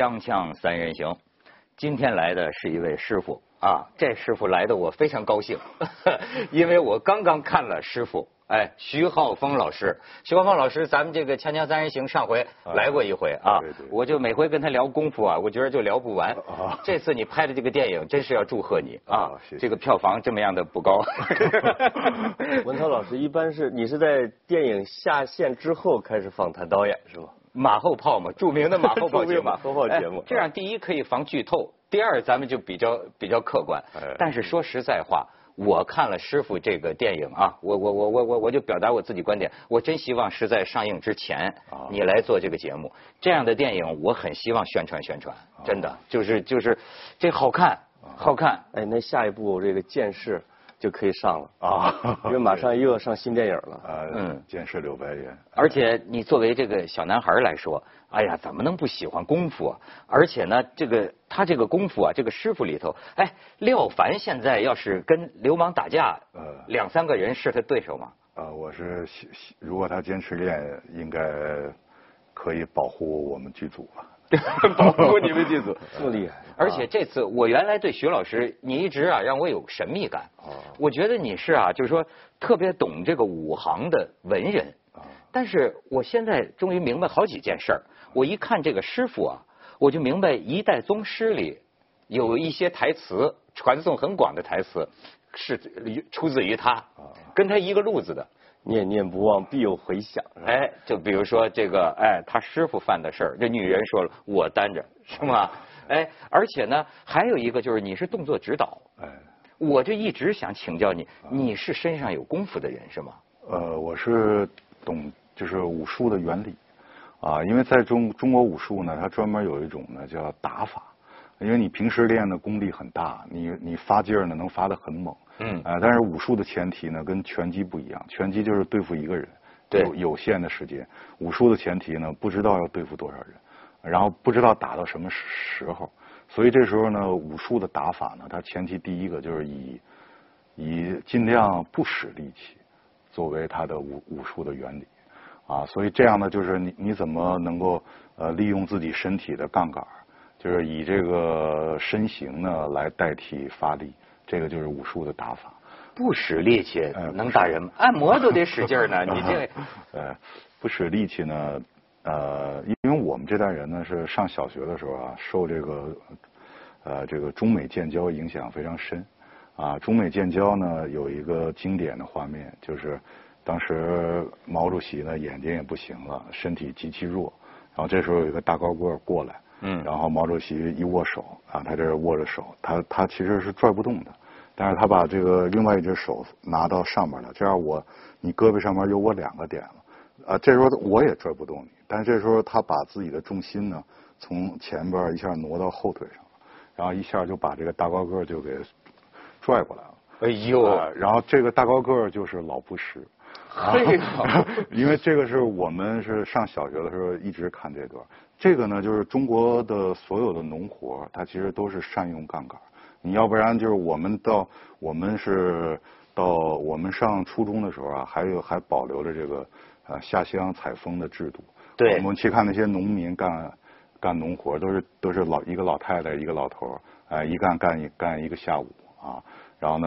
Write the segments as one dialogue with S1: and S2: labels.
S1: 锵锵三人行，今天来的是一位师傅啊，这师傅来的我非常高兴，因为我刚刚看了师傅，哎，徐浩峰老师，徐浩峰老师，咱们这个锵锵三人行上回来过一回啊，
S2: 对对
S1: 我就每回跟他聊功夫啊，我觉得就聊不完
S2: 啊。
S1: 这次你拍的这个电影，真是要祝贺你啊这个票房这么样的不高。
S3: 文涛老师一般是你是在电影下线之后开始访谈导演是吗？
S1: 马后炮嘛，著名的马后炮节目。
S3: 马后炮节目
S1: 哎这样第一可以防剧透，第二咱们就比较比较客观
S2: 哎。
S1: 但是说实在话，我看了师傅这个电影啊，我我我我我我就表达我自己观点，我真希望是在上映之前
S2: 啊
S1: 你来做这个节目。这样的电影我很希望宣传宣传，真的就是就是这好看好看。
S3: 哎，那下一部这个剑士就可以上了
S2: 啊
S3: 因为马上又要上新电影了。
S2: 啊，
S1: 嗯
S2: 剑士柳白猿，
S1: 而且你作为这个小男孩来说，哎呀，怎么能不喜欢功夫啊？而且呢，这个他这个功夫啊，这个师傅里头，哎，廖凡现在要是跟流氓打架，
S2: 呃
S1: 两三个人是他对手吗？
S2: 呃，我是如果他坚持练，应该可以保护我们剧组吧。
S1: 保护你们剧组。
S3: 这么厉害，
S1: 而且这次我原来对徐老师，你一直啊让我有神秘感。
S2: 哦
S1: 我觉得你是啊，就是说特别懂这个武行的文人。
S2: 啊
S1: 但是我现在终于明白好几件事儿。我一看这个师傅啊，我就明白一代宗师里有一些台词传颂很广的台词是出自于他，跟他一个路子的。
S3: 念念不忘必有回响。
S1: 哎，就比如说这个，哎，他师傅犯的事儿，这女人说了，我担着，是吗？哎，而且呢，还有一个就是你是动作指导，
S2: 哎，
S1: 我这一直想请教你，你是身上有功夫的人是吗？
S2: 呃，我是懂就是武术的原理啊，因为在中中国武术呢，它专门有一种呢叫打法，因为你平时练的功力很大，你你发劲儿呢能发得很猛，
S1: 嗯。
S2: 啊，但是武术的前提呢跟拳击不一样，拳击就是对付一个人，
S1: 对
S2: 有有限的时间，武术的前提呢不知道要对付多少人，然后不知道打到什么时时候，所以这时候呢武术的打法呢，它前提第一个就是以以尽量不使力气作为它的武武术的原理。啊，所以这样呢，就是你你怎么能够呃利用自己身体的杠杆，就是以这个身形呢来代替发力，这个就是武术的打法。
S1: 不使力气
S2: 哎
S1: 能打人吗？按摩都得使劲儿呢，你这
S2: 呃，不使力气呢，呃，因为我们这代人呢是上小学的时候啊，受这个呃这个中美建交影响非常深啊。中美建交呢有一个经典的画面，就是当时毛主席呢眼睛也不行了，身体极其弱，然后这时候有一个大高个儿过来，
S1: 嗯
S2: 然后毛主席一握手啊，他这儿握着手，他他其实是拽不动的。但是他把这个另外一只手拿到上面了，这样我你胳膊上面有我两个点了，啊，这时候我也拽不动你，但是这时候他把自己的重心呢从前边一下挪到后腿上了，然后一下就把这个大高个儿就给拽过来了。
S1: 哎呦，
S2: 啊然后这个大高个儿就是老布什。
S1: 嘿呦
S2: 因为这个是我们是上小学的时候一直看这段。这个呢，就是中国的所有的农活，它其实都是善用杠杆。你要不然就是我们到我们是到我们上初中的时候啊，还有还保留着这个呃下乡采风的制度。
S1: 对
S2: 我们去看那些农民干干农活，都是都是老一个老太太一个老头儿，哎，一干干一干一个下午啊。然后呢，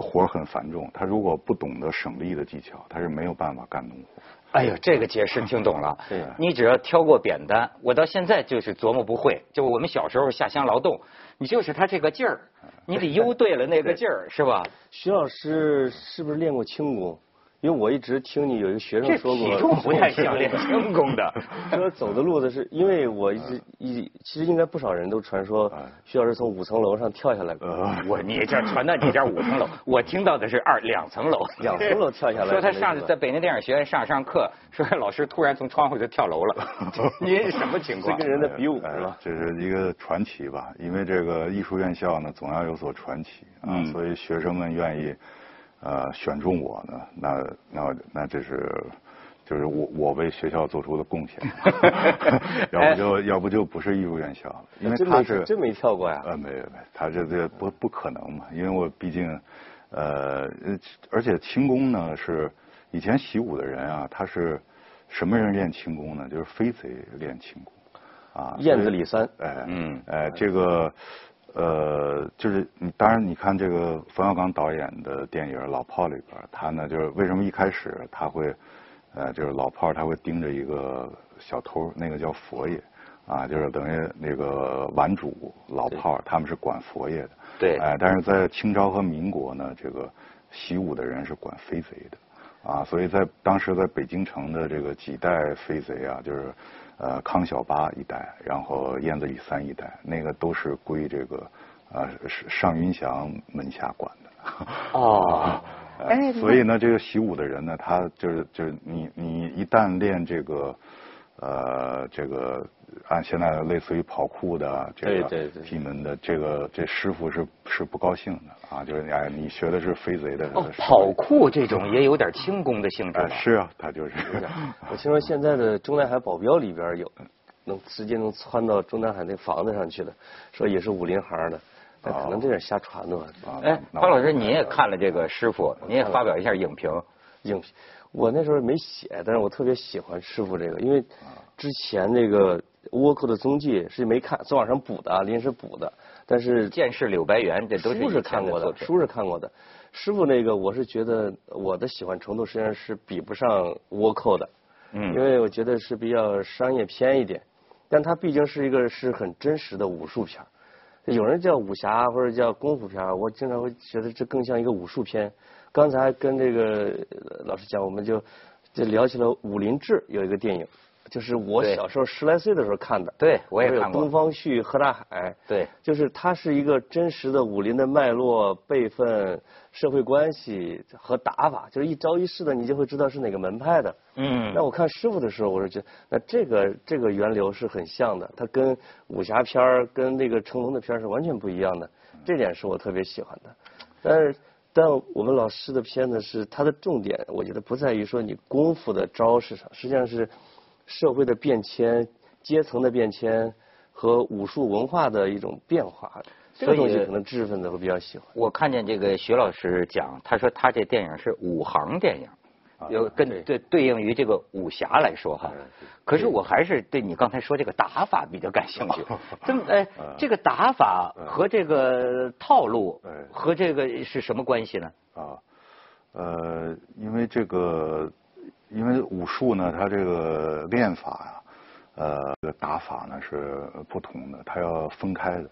S2: 活儿很繁重，他如果不懂得省力的技巧，他是没有办法干农活。
S1: 哎呦，这个解释听懂了。
S3: 对
S1: 你只要挑过扁担，我到现在就是琢磨不会。就我们小时候下乡劳动，你就是他这个劲儿，你得悠对了那个劲儿，是吧？
S3: 徐老师是不是练过轻功？因为我一直听你有一个学生说过，
S1: 体重不太像练 轻功的。
S3: 说走的路子是因为我一直一其实应该不少人都传说
S2: 哎
S3: 徐老师从五层楼上跳下来
S1: 我你这传到你这儿五层楼，我听到的是二两层楼，
S3: 两层楼跳下来
S1: 说他上
S3: 是那意思
S1: 在北京电影学院上上课，说老师突然从窗户就跳楼了，您什么情况
S3: 这跟？人的比武
S2: 哎
S3: 是吧？
S2: 这是一个传奇吧，因为这个艺术院校呢，总要有所传奇啊，
S1: 嗯
S2: 所以学生们愿意呃选中我呢，那那那这是就是我我为学校做出的贡献，要不就要不就不是艺术院校了，因为他是
S3: 真没跳过呀。
S2: 呃，没有没有，他这这不不可能嘛，因为我毕竟，呃，呃而且轻功呢是以前习武的人啊，他是什么人练轻功呢？就是飞贼练轻功。啊，
S3: 燕子李三，
S2: 哎，
S1: 嗯
S2: 哎，这个，呃，就是你当然你看这个冯小刚导演的电影《老炮》里边，他呢就是为什么一开始他会，呃，就是老炮他会盯着一个小偷，那个叫佛爷，啊，就是等于那个顽主老炮儿他们是管佛爷的，
S1: 对
S2: 哎，但是在清朝和民国呢，这个习武的人是管飞贼的。啊，所以在当时在北京城的这个几代飞贼啊，就是呃康小八一代，然后燕子李三一代，那个都是归这个呃是尚云祥门下管的。
S1: 哦，
S2: 所以呢，这个习武的人呢，他就是就是你你一旦练这个呃这个按现在类似于跑酷的这个
S3: 对对对
S2: 技能的这个这师傅是是不高兴的啊，就是哎你学的是飞贼的
S1: 哦，跑酷这种也有点轻功的性质
S2: 是啊，他就是。
S3: 我听说现在的中南海保镖里边有能直接能窜到中南海那房子上去的，说也是武林行的，但可能这点瞎传的吧。
S2: 啊
S1: 哎，
S2: 那
S1: 方老师，你也看了这个师傅，您也发表一下影评。
S3: 影评，我那时候没写，但是我特别喜欢师傅这个，因为之前那个倭寇的踪迹是没看，昨晚上补的啊，临时补的，但是
S1: 剑士柳白猿，这都是
S3: 书是看过的，书是看过的。师傅那个，我是觉得我的喜欢程度实际上是比不上倭寇的，
S1: 嗯
S3: 因为我觉得是比较商业片一点，但它毕竟是一个是很真实的武术片儿有人叫武侠或者叫功夫片儿我经常会觉得这更像一个武术片。刚才跟这个呃老师讲，我们就就聊起了《武林志》有一个电影，就是我小时候十来岁的时候看的。
S1: 对我也
S3: 有
S1: 看过
S3: 东方旭、何大海。
S1: 对
S3: 就是它是一个真实的武林的脉络、辈分、社会关系和打法，就是一招一式的，你就会知道是哪个门派的。
S1: 嗯
S3: 那我看师傅的时候，我是觉得，那这个这个源流是很像的，它跟武侠片儿、跟那个成龙的片儿是完全不一样的，这点是我特别喜欢的。但是，但我们老师的片子是它的重点，我觉得不在于说你功夫的招式上，实际上是社会的变迁、阶层的变迁和武术文化的一种变化。这个
S1: 所以
S3: 东西可能知识分子会比较喜欢。
S1: 我看见这个徐老师讲，他说他这电影是武行电影，有跟
S3: 对
S1: 对对应于这个武侠来说哈。可是我还是对你刚才说这个打法比较感兴趣。这么哎，这个打法和这个套路
S2: 哎
S1: 和这个是什么关系呢？
S2: 啊，呃，因为这个，因为武术呢，它这个练法呀、呃，这个打法呢是不同的，它要分开的，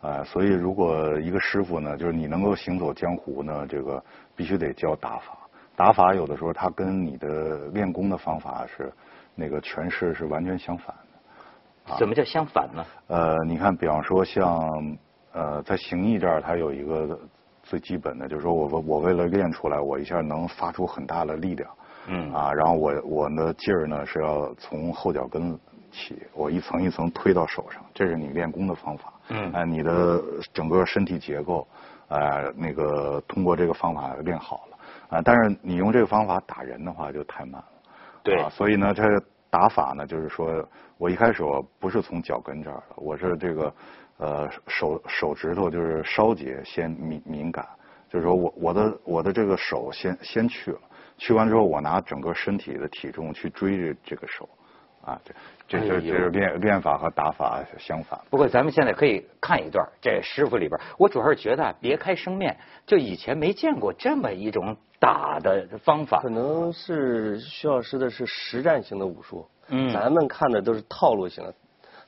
S2: 啊、所以如果一个师傅呢，就是你能够行走江湖呢，这个必须得教打法。打法有的时候它跟你的练功的方法是那个诠释是完全相反的。
S1: 怎么叫相反呢？
S2: 呃，你看，比方说像呃，在形意这儿，它有一个最基本的，就是说我我为了练出来，我一下能发出很大的力量，
S1: 嗯
S2: 啊，然后我我的劲儿呢是要从后脚跟起，我一层一层推到手上，这是你练功的方法。
S1: 嗯
S2: 哎、你的整个身体结构，呃，那个通过这个方法练好了，啊、但是你用这个方法打人的话就太慢了。
S1: 对
S2: 啊，所以呢，这个打法呢，就是说我一开始我不是从脚跟这儿的，我是这个呃手手指头就是梢节先敏敏感，就是说我我的我的这个手先先去了，去完之后我拿整个身体的体重去追这这个手，啊，这这这
S1: 哎呦
S2: 这是练练法和打法相反。
S1: 不过咱们现在可以看一段这师傅里边，我主要是觉得啊别开生面，就以前没见过这么一种打的方法
S3: 可。能是徐老师的是实战型的武术，
S1: 嗯
S3: 咱们看的都是套路型的，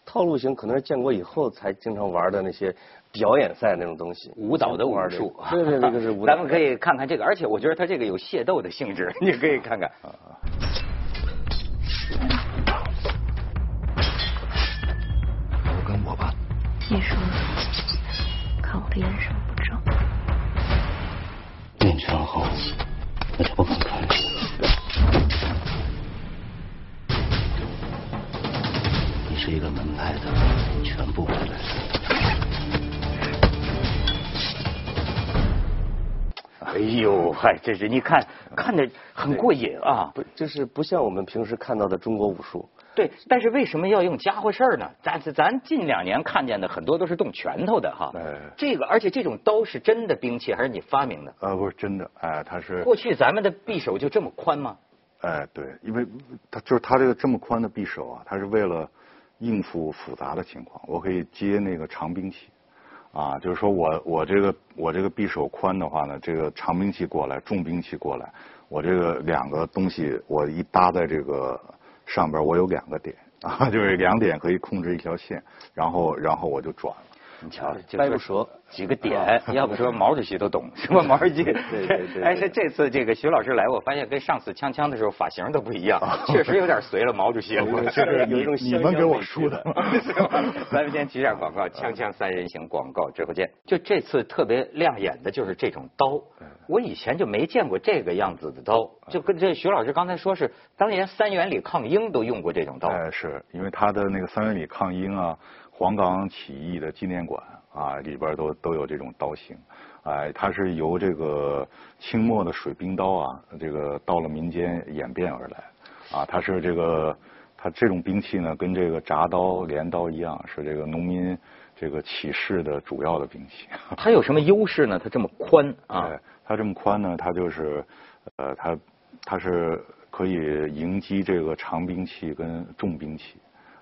S3: 套路型可能是建国以后才经常玩的那些表演赛那种东西，
S1: 舞蹈的武术，
S3: 对对，那个是 舞蹈。
S1: 咱们可以看看这个，而且我觉得他这个有械斗的性质，你可以看看。
S4: 都
S5: 你说，看我的眼神不正。
S4: 练拳后，我就不敢看你。你是一个门派的全部。
S1: 哎呦，嗨，这是你看看着很过瘾啊。
S3: 不就是不像我们平时看到的中国武术，
S1: 对，但是为什么要用家伙事儿呢？咱咱近两年看见的很多都是动拳头的哈。
S2: 哎
S1: 这个，而且这种刀是真的兵器还是你发明的？
S2: 呃，不是真的，哎，它是
S1: 过去咱们的匕首就这么宽吗？
S2: 哎，对，因为它就是它这个这么宽的匕首啊，它是为了应付复杂的情况，我可以接那个长兵器。啊，就是说我我这个我这个匕首宽的话呢，这个长兵器过来，重兵器过来，我这个两个东西我一搭在这个上边，我有两个点啊，就是两点可以控制一条线，然后然后我就转了。
S1: 你瞧，就
S3: 掰不折
S1: 几个点，要不说毛主席都懂是吧？毛主席，
S3: 对对对对
S1: 哎，是这次这个徐老师来，我发现跟上次锵锵的时候发型都不一样，确实有点随了毛主席。我
S3: 是有一种
S2: 你们给我梳的。
S1: 咱们先提一下广告，锵锵三人行广告之后见。就这次特别亮眼的就是这种刀，我以前就没见过这个样子的刀，就跟这徐老师刚才说是，当年三元里抗英都用过这种刀。
S2: 哎，是因为他的那个三元里抗英啊，黄冈起义的纪念馆啊，里边都都有这种刀型。哎，它是由这个清末的水兵刀啊，这个到了民间演变而来。啊，它是这个，它这种兵器呢，跟这个铡刀、镰刀一样，是这个农民这个起事的主要的兵器。
S1: 它有什么优势呢？它这么宽啊
S2: 对，，它这么宽呢，它就是，呃，它它是可以迎击这个长兵器跟重兵器，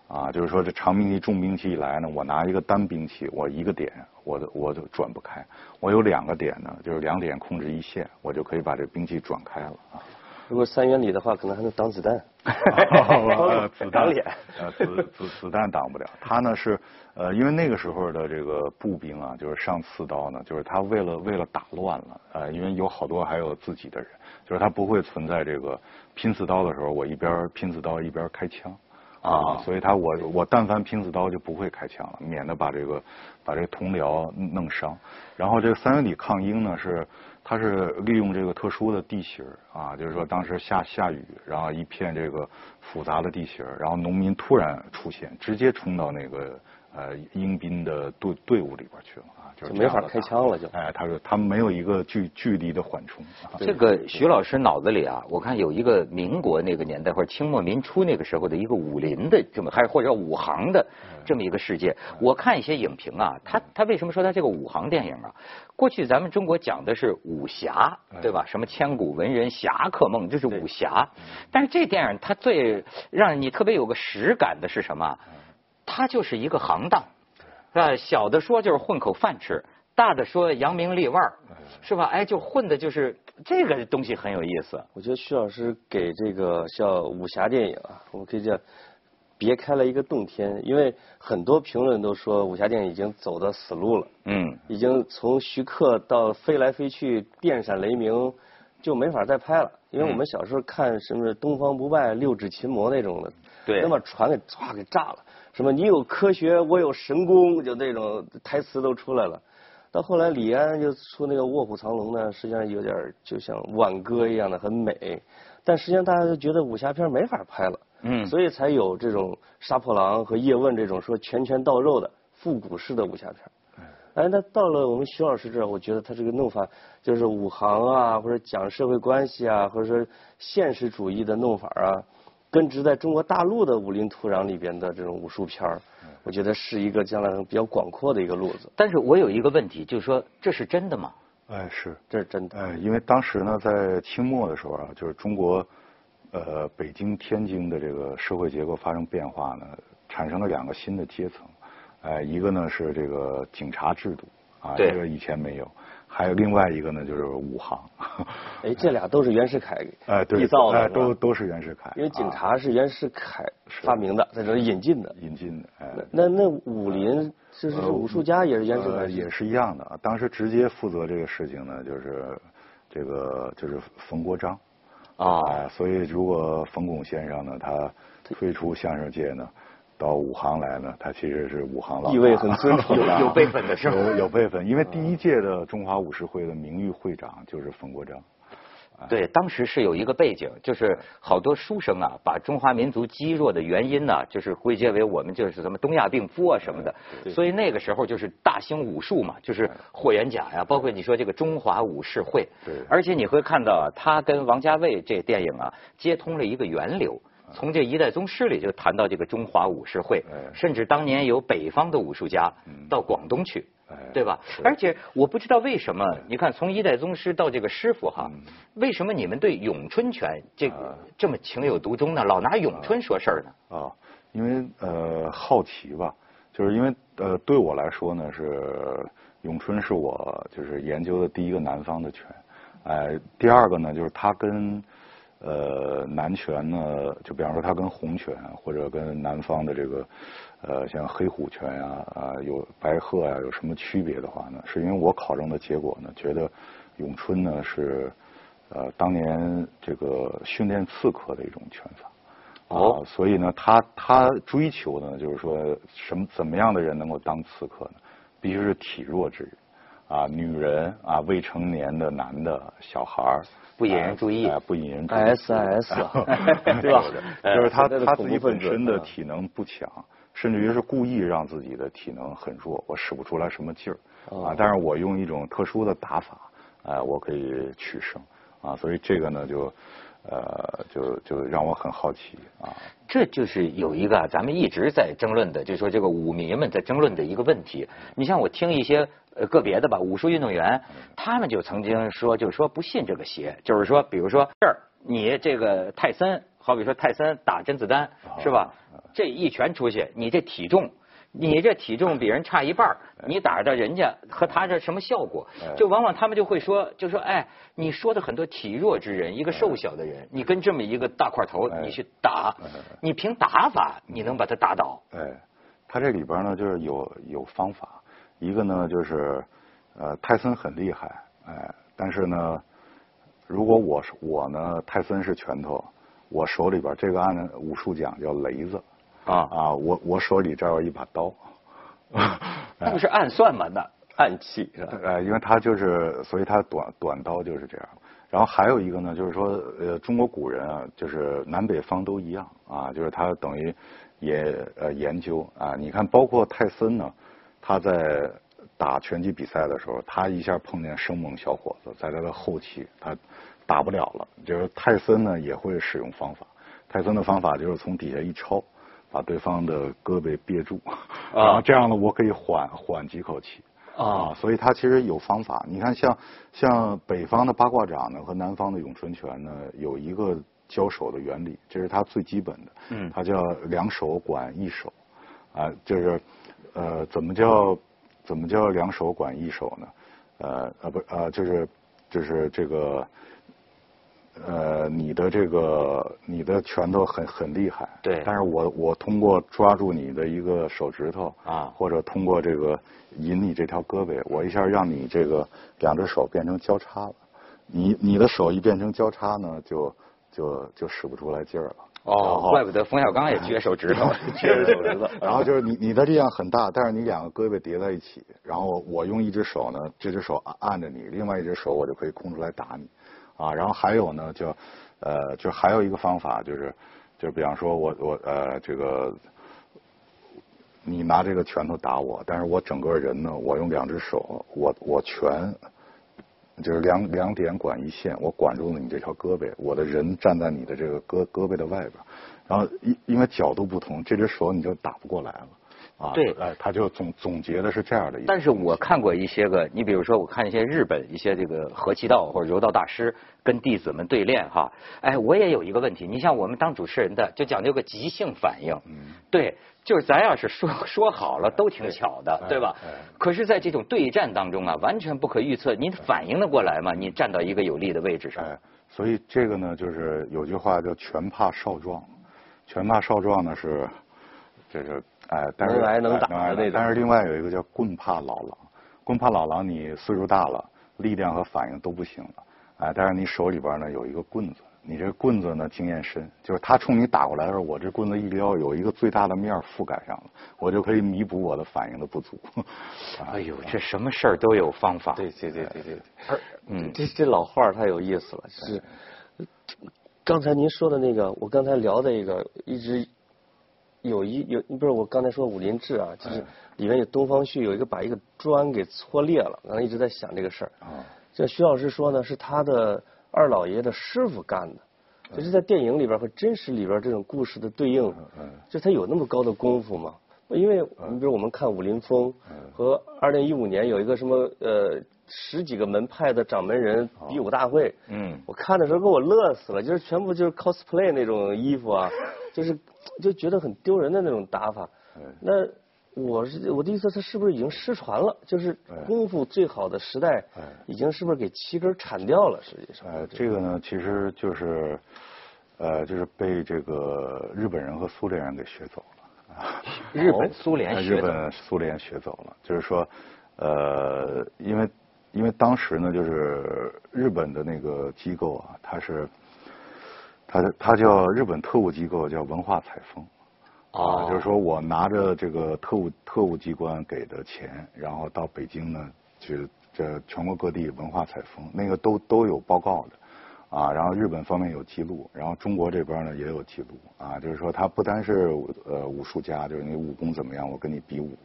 S2: 啊，就是说这长兵器、重兵器一来呢，我拿一个单兵器，我一个点，我都我就转不开，我有两个点呢，就是两点控制一线，我就可以把这兵器转开了啊。
S3: 如果三元里的话，可能还能挡子弹。
S2: 呃子弹
S3: 挡脸，
S2: 呃 子子子弹挡不了。他呢是呃，因为那个时候的这个步兵啊，就是上刺刀呢，就是他为了为了打乱了，呃，因为有好多还有自己的人，就是他不会存在这个拼刺刀的时候，我一边拼刺刀一边开枪。啊，所以他我我但凡拼刺刀就不会开枪了，免得把这个把这个同僚弄伤。然后这个三元里抗英呢是，他是利用这个特殊的地形啊，就是说当时下下雨，然后一片这个复杂的地形，然后农民突然出现，直接冲到那个呃英兵的队队伍里边去了，就是
S3: 没法开枪了就
S2: 哎，他说他们没有一个距距离的缓冲。啊
S1: 这个徐老师脑子里啊，我看有一个民国那个年代或者清末民初那个时候的一个武林的这么，还或者武行的这么一个世界。我看一些影评啊，他他为什么说他这个武行电影啊？过去咱们中国讲的是武侠，对吧？什么千古文人侠客梦，这是武侠。但是这电影它最让你特别有个实感的是什么？它就是一个行当。呃，小的说就是混口饭吃，大的说扬名立万，是吧？哎，就混的就是这个东西很有意思。
S3: 我觉得徐老师给这个像武侠电影啊，我们可以叫别开了一个洞天，因为很多评论都说武侠电影已经走到死路了，
S1: 嗯，
S3: 已经从徐克到飞来飞去、电闪雷鸣，就没法再拍了。因为我们小时候看什么《东方不败》《六指琴魔》那种的，
S1: 对
S3: 能把船给唰给炸了。什么你有科学，我有神功，就那种台词都出来了。到后来李安就出那个《卧虎藏龙》呢，实际上有点就像挽歌一样的很美，但实际上大家都觉得武侠片没法拍了，
S1: 嗯
S3: 所以才有这种杀破狼和叶问这种说拳拳到肉的复古式的武侠片。哎，那到了我们徐老师这儿，我觉得他这个弄法就是武行啊，或者讲社会关系啊，或者说现实主义的弄法啊，根植在中国大陆的武林土壤里边的这种武术片儿，我觉得是一个将来比较广阔的一个路子，
S1: 但是我有一个问题，就是说这是真的吗？
S2: 哎，是。
S3: 这是真的。
S2: 哎，因为当时呢，在清末的时候啊，就是中国，呃，北京、天津的这个社会结构发生变化呢，产生了两个新的阶层，哎，一个呢是这个警察制度啊，这个以前没有，还有另外一个呢就是武行，
S3: 哎，这俩都是袁世凯
S2: 哎，对，
S3: 缔造的，
S2: 都都是袁世凯，
S3: 因为警
S2: 啊
S3: 察是袁世凯发明的，在这儿引进的。
S2: 引进的，哎，
S3: 那那武林就是是武术家也是袁世凯
S2: 呃，也是一样的啊。当时直接负责这个事情呢，就是这个就是冯国璋
S1: 啊
S2: 哎所以如果冯巩先生呢，他退出相声界呢，到武行来呢，他其实是武行老大
S3: 地位很尊崇
S1: 有有辈分的是吧？
S2: 有有辈分，因为第一届的中华武士会的名誉会长就是冯国璋。
S1: 对，当时是有一个背景，就是好多书生啊，把中华民族积弱的原因呢，就是归结为我们就是什么东亚病夫啊什么的，所以那个时候就是大兴武术嘛，就是霍元甲呀，包括你说这个中华武士会，
S2: 对
S1: 而且你会看到啊，他跟王家卫这电影啊，接通了一个源流。从这一代宗师里就谈到这个中华武士会
S2: 哎，
S1: 甚至当年有北方的武术家到广东去，
S2: 哎。
S1: 对吧？而且我不知道为什么，你看从一代宗师到这个师傅哈，为什么你们对咏春拳这个这么情有独钟呢？老拿咏春说事儿呢？
S2: 啊，因为呃好奇吧，就是因为呃对我来说呢是咏春是我就是研究的第一个南方的拳，哎、第二个呢就是它跟呃南拳呢，就比方说它跟红拳或者跟南方的这个呃像黑虎拳呀啊有白鹤呀、有什么区别的话呢？是因为我考证的结果呢，觉得咏春呢是呃当年这个训练刺客的一种拳法。
S1: 哦
S2: 啊，所以呢，他他追求的呢，就是说什么怎么样的人能够当刺客呢？必须是体弱之人，啊，女人啊，未成年的男的小孩儿，
S1: 不引人注意
S2: 哎、不引人注意
S3: SIS 啊 对 吧
S2: 就是他他自己本身的
S3: 啊
S2: 体能不强，甚至于是故意让自己的体能很弱，我使不出来什么劲儿
S3: 哦
S2: 啊，但是我用一种特殊的打法，哎、我可以取胜啊，所以这个呢就。呃，就就让我很好奇啊，
S1: 这就是有一个啊咱们一直在争论的，就是说这个武迷们在争论的一个问题。你像我听一些呃个别的吧，武术运动员，他们就曾经说，就是说不信这个邪，就是说，比如说这儿你这个泰森，好比说泰森打甄子丹是吧？这一拳出去，你这体重。你这体重比人差一半你打着人家和他这什么效果？就往往他们就会说，就说哎，你说的很多体弱之人，一个瘦小的人，你跟这么一个大块头，你去打，你凭打法你能把他打倒？
S2: 哎，他这里边呢就是有有方法，一个呢就是呃泰森很厉害，哎，但是呢，如果我是我呢泰森是拳头，我手里边这个按武术讲叫雷子
S1: 啊
S2: 啊，我我手里这儿有一把刀，
S1: 那不是暗算吗？那
S3: 暗器是吧？
S2: 呃，因为他就是，所以他短短刀就是这样。然后还有一个呢，就是说，呃，中国古人啊，就是南北方都一样啊，就是他等于也呃研究啊。你看，包括泰森呢，他在打拳击比赛的时候，他一下碰见生猛小伙子，在他的后期他打不了了。就是泰森呢也会使用方法，泰森的方法就是从底下一抄，把对方的胳膊憋住，然后这样呢，我可以缓缓几口气。啊，所以他其实有方法。你看像，像北方的八卦掌呢和南方的咏春拳呢，有一个交手的原理，这是它最基本的。
S1: 嗯
S2: 它叫两手管一手，啊，就是呃，怎么叫怎么叫两手管一手呢？呃呃不呃就是就是这个。呃，你的这个你的拳头很很厉害，
S1: 对
S2: 但是我我通过抓住你的一个手指头
S1: 啊
S2: 或者通过这个引你这条胳膊，我一下让你这个两只手变成交叉了。你你的手一变成交叉呢，就就就使不出来劲儿了。
S1: 哦，怪不得冯小刚也撅手指头，
S3: 撅手指头。
S2: 然后就是你你的力量很大，但是你两个胳膊叠在一起，然后我用一只手呢，这只手按按着你，另外一只手我就可以空出来打你，啊，然后还有呢，就呃，就还有一个方法就是，就比方说我我呃这个。你拿这个拳头打我，但是我整个人呢，我用两只手，我我拳就是两两点管一线，我管住了你这条胳膊，我的人站在你的这个胳胳膊的外边，然后因因为角度不同，这只手你就打不过来了，啊，
S1: 对。
S2: 哎，他就总总结的是这样的一个，
S1: 但是我看过一些个，你比如说，我看一些日本一些这个合气道或者柔道大师跟弟子们对练哈，哎，我也有一个问题，你像我们当主持人的就讲究个即兴反应，对，就是咱要是说说好了都挺巧的，对吧？可是，在这种对战当中啊，完全不可预测，你反应得过来吗？你站到一个有利的位置上，
S2: 哎，所以这个呢，就是有句话叫“拳怕少壮”，拳怕少壮呢是，这是哎，但是
S3: 能挨能打
S2: 哎
S3: 的那种
S2: 但是另外有一个叫“棍怕老狼”，棍怕老狼，你岁数大了，力量和反应都不行了，哎，但是你手里边呢有一个棍子，你这棍子呢经验深，就是他冲你打过来的时候，我这棍子一撩，有一个最大的面覆盖上了，我就可以弥补我的反应的不足。
S1: 哎呦，这什么事儿都有方法。
S3: 对对对对对。
S1: 嗯
S3: 这这老话太有意思了，是刚才您说的那个，我刚才聊的一个，一直有一有不是我刚才说武林志啊，就是里面有东方旭有一个把一个砖给搓裂了，然后一直在想这个事儿。
S2: 啊，
S3: 这徐老师说呢，是他的二老爷的师傅干的，就是在电影里边和真实里边这种故事的对应，就他有那么高的功夫吗？因为你比如我们看武林风和二零一五年有一个什么呃十几个门派的掌门人比武大会，
S1: 嗯
S3: 我看的时候给我乐死了，就是全部就是 cosplay 那种衣服啊，就是就觉得很丢人的那种打法。那我是我的意思，他是不是已经失传了？就是功夫最好的时代，已经是不是给七根铲掉了？实际上，
S2: 呃，这个呢，其实就是呃，就是被这个日本人和苏联人给学走了啊。
S1: 日本、苏联。
S2: 日本、苏联学走了，就是说，呃，因为因为当时呢，就是日本的那个机构啊，它是，它它叫日本特务机构，叫文化采风。
S1: 哦
S2: 啊，就是说我拿着这个特务特务机关给的钱，然后到北京呢去这全国各地文化采风，那个都都有报告的，啊，然后日本方面有记录，然后中国这边呢也有记录，啊，就是说他不单是呃武术家，就是你武功怎么样，我跟你比武，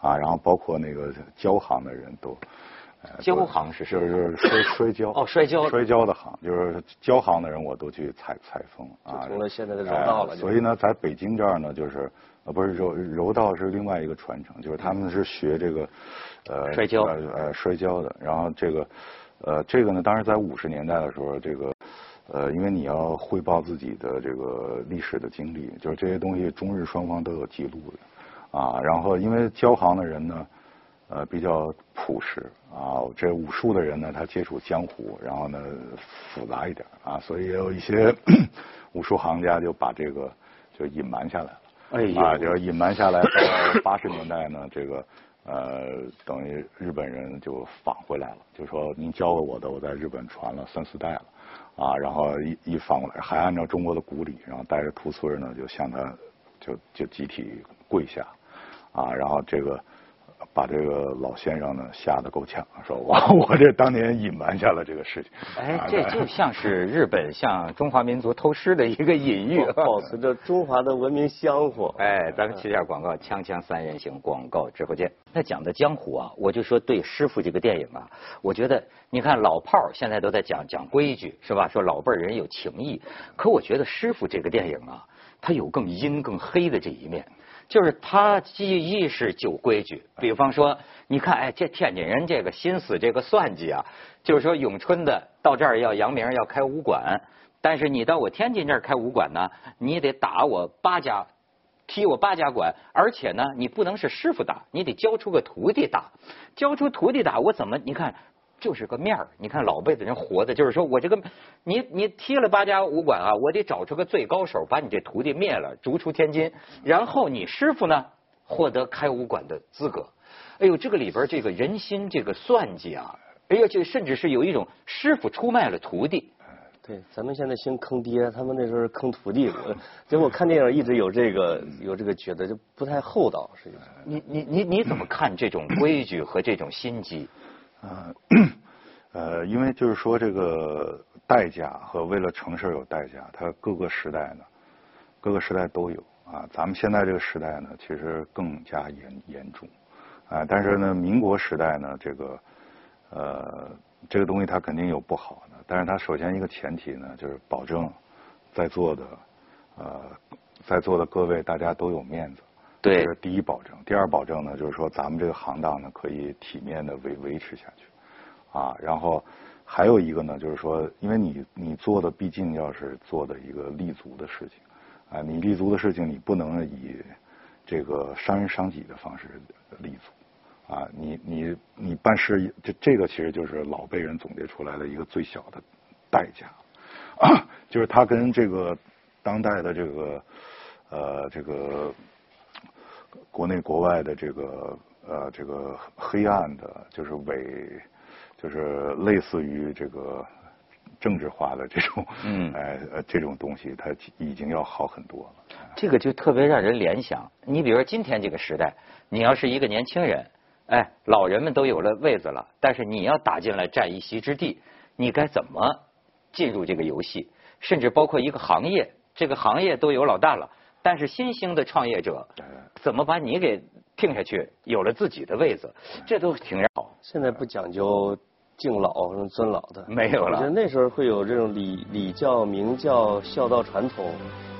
S2: 啊，然后包括那个交行的人都。呃
S1: 交行是什么
S2: 就是摔摔跤
S1: 哦摔跤
S2: 摔跤的行，就是交行的人我都去采采风啊，
S3: 就成了现在的柔道了
S2: 哎
S3: 就
S2: 所以呢，在北京这儿呢，就是呃不是柔柔道是另外一个传承，就是他们是学这个呃
S1: 摔跤
S2: 呃呃摔跤的，然后这个呃这个呢，当时在五十年代的时候，这个呃因为你要汇报自己的这个历史的经历，就是这些东西中日双方都有记录的啊，然后因为交行的人呢。呃，比较朴实啊。这武术的人呢，他接触江湖，然后呢复杂一点啊，所以也有一些 武术行家就把这个就隐瞒下来了。
S1: 哎呦
S2: 啊，就隐瞒下来。到八十年代呢，这个呃，等于日本人就返回来了，就说您教了我的，我在日本传了三四代了，啊，然后一一返过来，还按照中国的古礼，然后带着屠村呢，就向他就就集体跪下，啊，然后这个。把这个老先生呢吓得够呛，说我我这当年隐瞒下了这个事情。
S1: 哎
S2: 啊，
S1: 这就像是日本向中华民族偷师的一个隐喻。
S3: 保持着中华的文明香火。
S1: 哎，咱们去下广告，锵锵三人行，广告之后见。那讲的江湖啊，我就说对《师傅》这个电影啊，我觉得你看老炮儿现在都在讲讲规矩，是吧？说老辈儿人有情义，可我觉得《师傅》这个电影啊，它有更阴更黑的这一面。就是他既一是旧规矩，比方说，你看，哎，这天津人这个心思这个算计啊，就是说永春的到这儿要扬名要开武馆，但是你到我天津这儿开武馆呢，你得打我八家，踢我八家馆，而且呢，你不能是师傅打，你得教出个徒弟打，教出徒弟打，我怎么你看？就是个面儿，你看老辈子人活的，就是说我这个，你你踢了八家武馆啊，我得找出个最高手，把你这徒弟灭了，逐出天津，然后你师傅呢获得开武馆的资格。哎呦，这个里边这个人心这个算计啊，哎呦，这甚至是有一种师傅出卖了徒弟。
S3: 对，咱们现在兴坑爹，他们那时候是坑徒弟。我结果看电影一直有这个有这个觉得，就不太厚道，实际上。
S1: 你你你你怎么看这种规矩和这种心机？
S2: 呃，呃，因为就是说这个代价和为了成事有代价，它各个时代呢，各个时代都有啊。咱们现在这个时代呢，其实更加严严重啊。但是呢，民国时代呢，这个呃，这个东西它肯定有不好的，但是它首先一个前提呢，就是保证在座的呃在座的各位大家都有面子。
S1: 对
S2: 这是第一保证。第二保证呢，就是说咱们这个行当呢可以体面的维维持下去，啊，然后还有一个呢，就是说，因为你你做的毕竟要是做的一个立足的事情，啊，你立足的事情你不能以这个伤人伤己的方式立足，啊，你你你办事，这这个其实就是老辈人总结出来的一个最小的代价，啊 就是他跟这个当代的这个呃这个。国内国外的这个呃这个黑暗的，就是伪，就是类似于这个政治化的这种，
S1: 嗯
S2: 哎呃这种东西，它已经要好很多了。
S1: 这个就特别让人联想。你比如说今天这个时代，你要是一个年轻人，哎，老人们都有了位子了，但是你要打进来占一席之地，你该怎么进入这个游戏？甚至包括一个行业，这个行业都有老大了，但是新兴的创业者怎么把你给听下去，有了自己的位子，这都挺好。
S3: 现在不讲究敬老、尊老的，
S1: 没有了
S3: 我觉得那时候会有这种礼礼教、明教、孝道传统，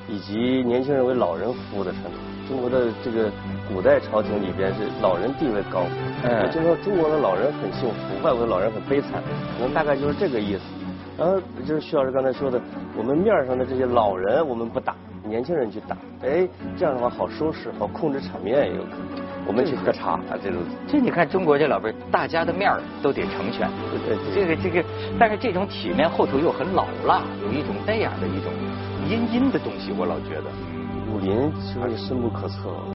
S3: 以及年轻人为老人服务的传统。中国的这个古代朝廷里边是老人地位高，就说中国的老人很幸福，外国的老人很悲惨，可能大概就是这个意思。然后就是徐老师刚才说的，我们面上的这些老人我们不打，年轻人去打，哎，这样的话好收拾，好控制场面也有可能。我们去喝茶啊，这种
S1: 这你看中国这老辈儿，大家的面儿都得成全。
S3: 对对
S1: 这个这个，但是这种体面后头又很老辣，有一种那样的一种阴阴的东西，我老觉得。
S3: 武林其实深不可测。